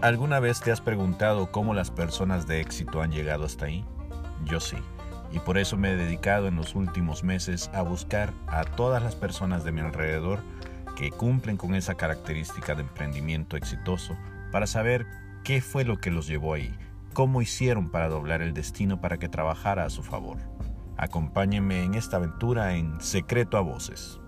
¿Alguna vez te has preguntado cómo las personas de éxito han llegado hasta ahí? Yo sí, y por eso me he dedicado en los últimos meses a buscar a todas las personas de mi alrededor que cumplen con esa característica de emprendimiento exitoso para saber qué fue lo que los llevó ahí, cómo hicieron para doblar el destino para que trabajara a su favor. Acompáñenme en esta aventura en Secreto a Voces.